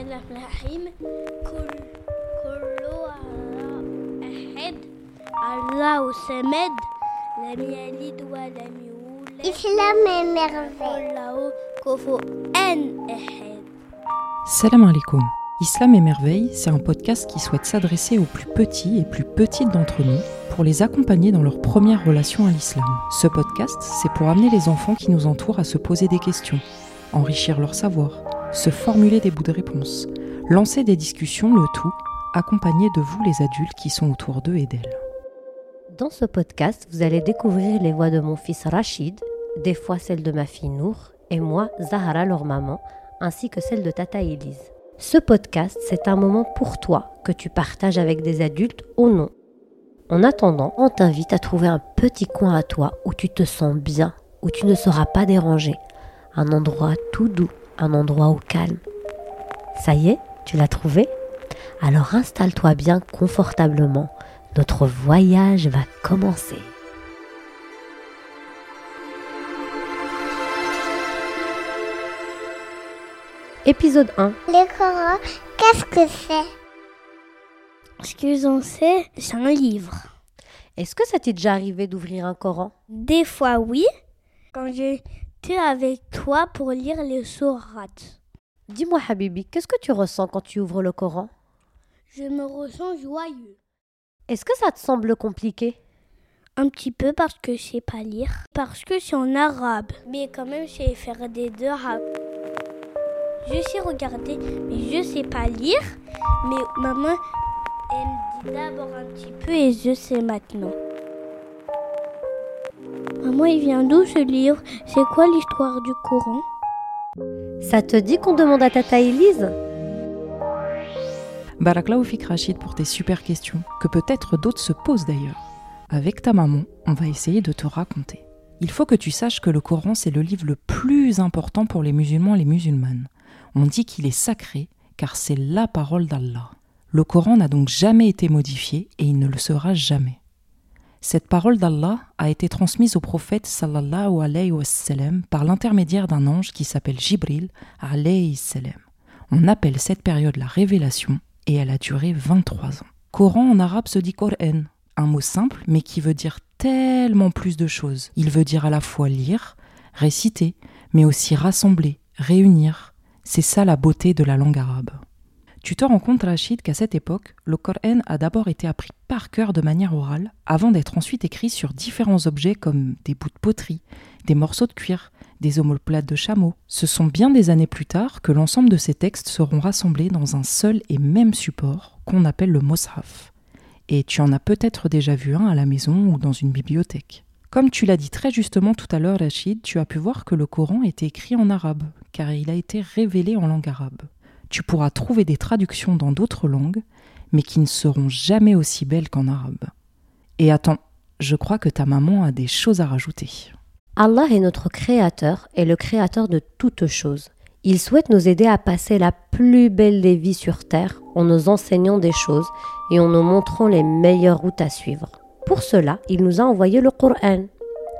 الرحيم كل كل أحد الله الصمد لم يلد ولم يولد Islam et merveille. له كفوا أحد Salam alaikum. Islam et Merveille, c'est un podcast qui souhaite s'adresser aux plus petits et plus petites d'entre nous pour les accompagner dans leur première relation à l'islam. Ce podcast, c'est pour amener les enfants qui nous entourent à se poser des questions, enrichir leur savoir, se formuler des bouts de réponse, lancer des discussions, le tout accompagné de vous les adultes qui sont autour d'eux et d'elles. Dans ce podcast, vous allez découvrir les voix de mon fils Rachid, des fois celles de ma fille Nour, et moi, Zahara, leur maman, ainsi que celle de Tata Elise. Ce podcast, c'est un moment pour toi que tu partages avec des adultes ou non. En attendant, on t'invite à trouver un petit coin à toi où tu te sens bien, où tu ne seras pas dérangé. Un endroit tout doux, un endroit au calme. Ça y est, tu l'as trouvé? Alors installe-toi bien confortablement. Notre voyage va commencer. Épisode 1. Le Coran, qu'est-ce que c'est? Ce que j'en sais, c'est un livre. Est-ce que ça t'est déjà arrivé d'ouvrir un Coran? Des fois, oui, quand j'étais avec toi pour lire les sourates. Dis-moi Habibi, qu'est-ce que tu ressens quand tu ouvres le Coran? Je me ressens joyeux. Est-ce que ça te semble compliqué? Un petit peu parce que je sais pas lire. Parce que c'est en arabe. Mais quand même, je sais faire des deux arabes. Je sais regarder, mais je sais pas lire. Mais maman, elle me dit d'abord un petit peu et je sais maintenant. Maman, il vient d'où ce livre? C'est quoi l'histoire du Coran? Ça te dit qu'on demande à Tata Elise? Barakallahu fik Rachid pour tes super questions, que peut-être d'autres se posent d'ailleurs. Avec ta maman, on va essayer de te raconter. Il faut que tu saches que le Coran, c'est le livre le plus important pour les musulmans et les musulmanes. On dit qu'il est sacré car c'est la parole d'Allah. Le Coran n'a donc jamais été modifié et il ne le sera jamais. Cette parole d'Allah a été transmise au prophète sallallahu alayhi wa sallam par l'intermédiaire d'un ange qui s'appelle Jibril alayhi salam. On appelle cette période la révélation et elle a duré 23 ans. Coran en arabe se dit Qur'an, un mot simple mais qui veut dire tellement plus de choses. Il veut dire à la fois lire, réciter, mais aussi rassembler, réunir. C'est ça la beauté de la langue arabe. Tu te rends compte, Rachid, qu'à cette époque, le Coran a d'abord été appris par cœur de manière orale, avant d'être ensuite écrit sur différents objets comme des bouts de poterie, des morceaux de cuir, des omoplates de chameau. Ce sont bien des années plus tard que l'ensemble de ces textes seront rassemblés dans un seul et même support qu'on appelle le Moshaf. Et tu en as peut-être déjà vu un à la maison ou dans une bibliothèque. Comme tu l'as dit très justement tout à l'heure, Rachid, tu as pu voir que le Coran était écrit en arabe, car il a été révélé en langue arabe. Tu pourras trouver des traductions dans d'autres langues, mais qui ne seront jamais aussi belles qu'en arabe. Et attends, je crois que ta maman a des choses à rajouter. Allah est notre créateur et le créateur de toutes choses. Il souhaite nous aider à passer la plus belle des vies sur Terre en nous enseignant des choses et en nous montrant les meilleures routes à suivre. Pour cela, il nous a envoyé le Coran.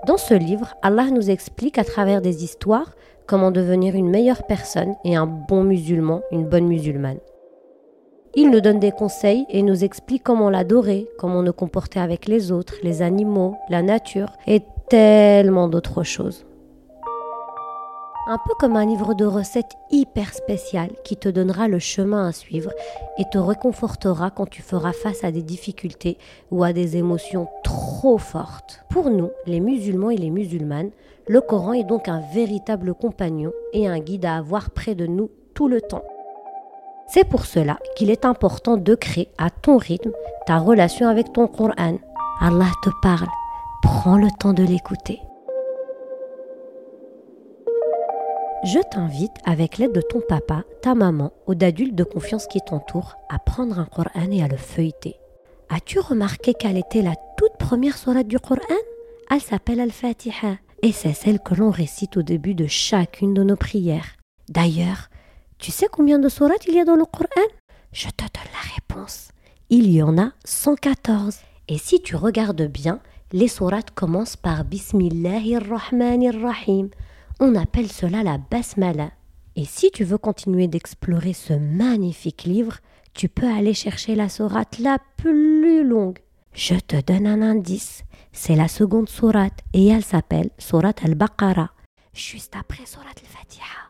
Dans ce livre, Allah nous explique à travers des histoires comment devenir une meilleure personne et un bon musulman, une bonne musulmane. Il nous donne des conseils et nous explique comment l'adorer, comment nous comporter avec les autres, les animaux, la nature et tellement d'autres choses. Un peu comme un livre de recettes hyper spécial qui te donnera le chemin à suivre et te réconfortera quand tu feras face à des difficultés ou à des émotions trop fortes. Pour nous, les musulmans et les musulmanes, le Coran est donc un véritable compagnon et un guide à avoir près de nous tout le temps. C'est pour cela qu'il est important de créer à ton rythme ta relation avec ton Coran. Allah te parle, prends le temps de l'écouter. Je t'invite, avec l'aide de ton papa, ta maman ou d'adultes de confiance qui t'entourent, à prendre un Coran et à le feuilleter. As-tu remarqué quelle était la toute première sourate du Coran? Elle s'appelle Al-Fatiha et c'est celle que l'on récite au début de chacune de nos prières. D'ailleurs, tu sais combien de sourates il y a dans le Coran? Je te donne la réponse. Il y en a 114. Et si tu regardes bien, les sourates commencent par Bismillahirrahmanirrahim. On appelle cela la basmala. Et si tu veux continuer d'explorer ce magnifique livre, tu peux aller chercher la sourate la plus longue. Je te donne un indice. C'est la seconde sourate et elle s'appelle Sourate al-Baqarah, juste après Sourate al-Fatiha.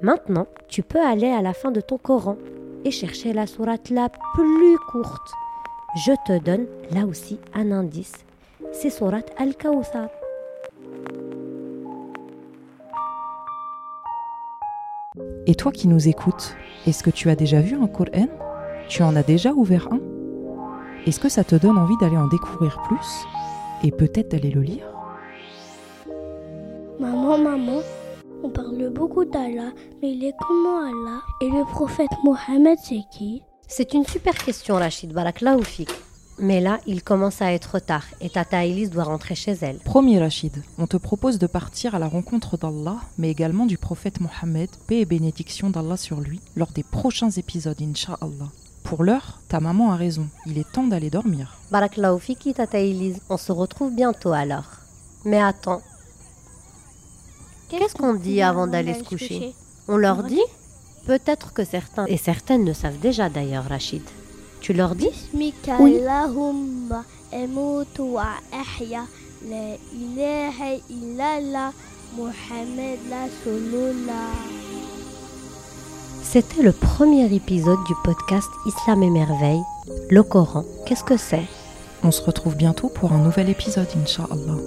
Maintenant, tu peux aller à la fin de ton Coran et chercher la sourate la plus courte. Je te donne là aussi un indice. C'est Sourate al-Kawthar. Et toi qui nous écoutes, est-ce que tu as déjà vu un Coran? Tu en as déjà ouvert un? Est-ce que ça te donne envie d'aller en découvrir plus et peut-être d'aller le lire? Maman, maman, on parle beaucoup d'Allah, mais il est comment Allah? Et le prophète Mohammed, c'est qui? C'est une super question, Rachid. Baraklaoufik. Mais là, il commence à être tard et Tata Elise doit rentrer chez elle. Promis Rachid, on te propose de partir à la rencontre d'Allah, mais également du prophète Mohammed, paix et bénédiction d'Allah sur lui, lors des prochains épisodes, Inch'Allah. Pour l'heure, ta maman a raison, il est temps d'aller dormir. Baraklaoufiki, Tata Elise, on se retrouve bientôt alors. Mais attends, qu'est-ce qu'on dit avant d'aller se coucher? On leur dit? Peut-être que certains et certaines ne savent déjà d'ailleurs, Rachid. Tu leur dis Bismika Oui. Allahumma emutu wa ahya la ilaha illallah Mohammed Rasulullah. C'était le premier épisode du podcast Islam et Merveille. Le Coran, qu'est-ce que c'est? On se retrouve bientôt pour un nouvel épisode, Inch'Allah.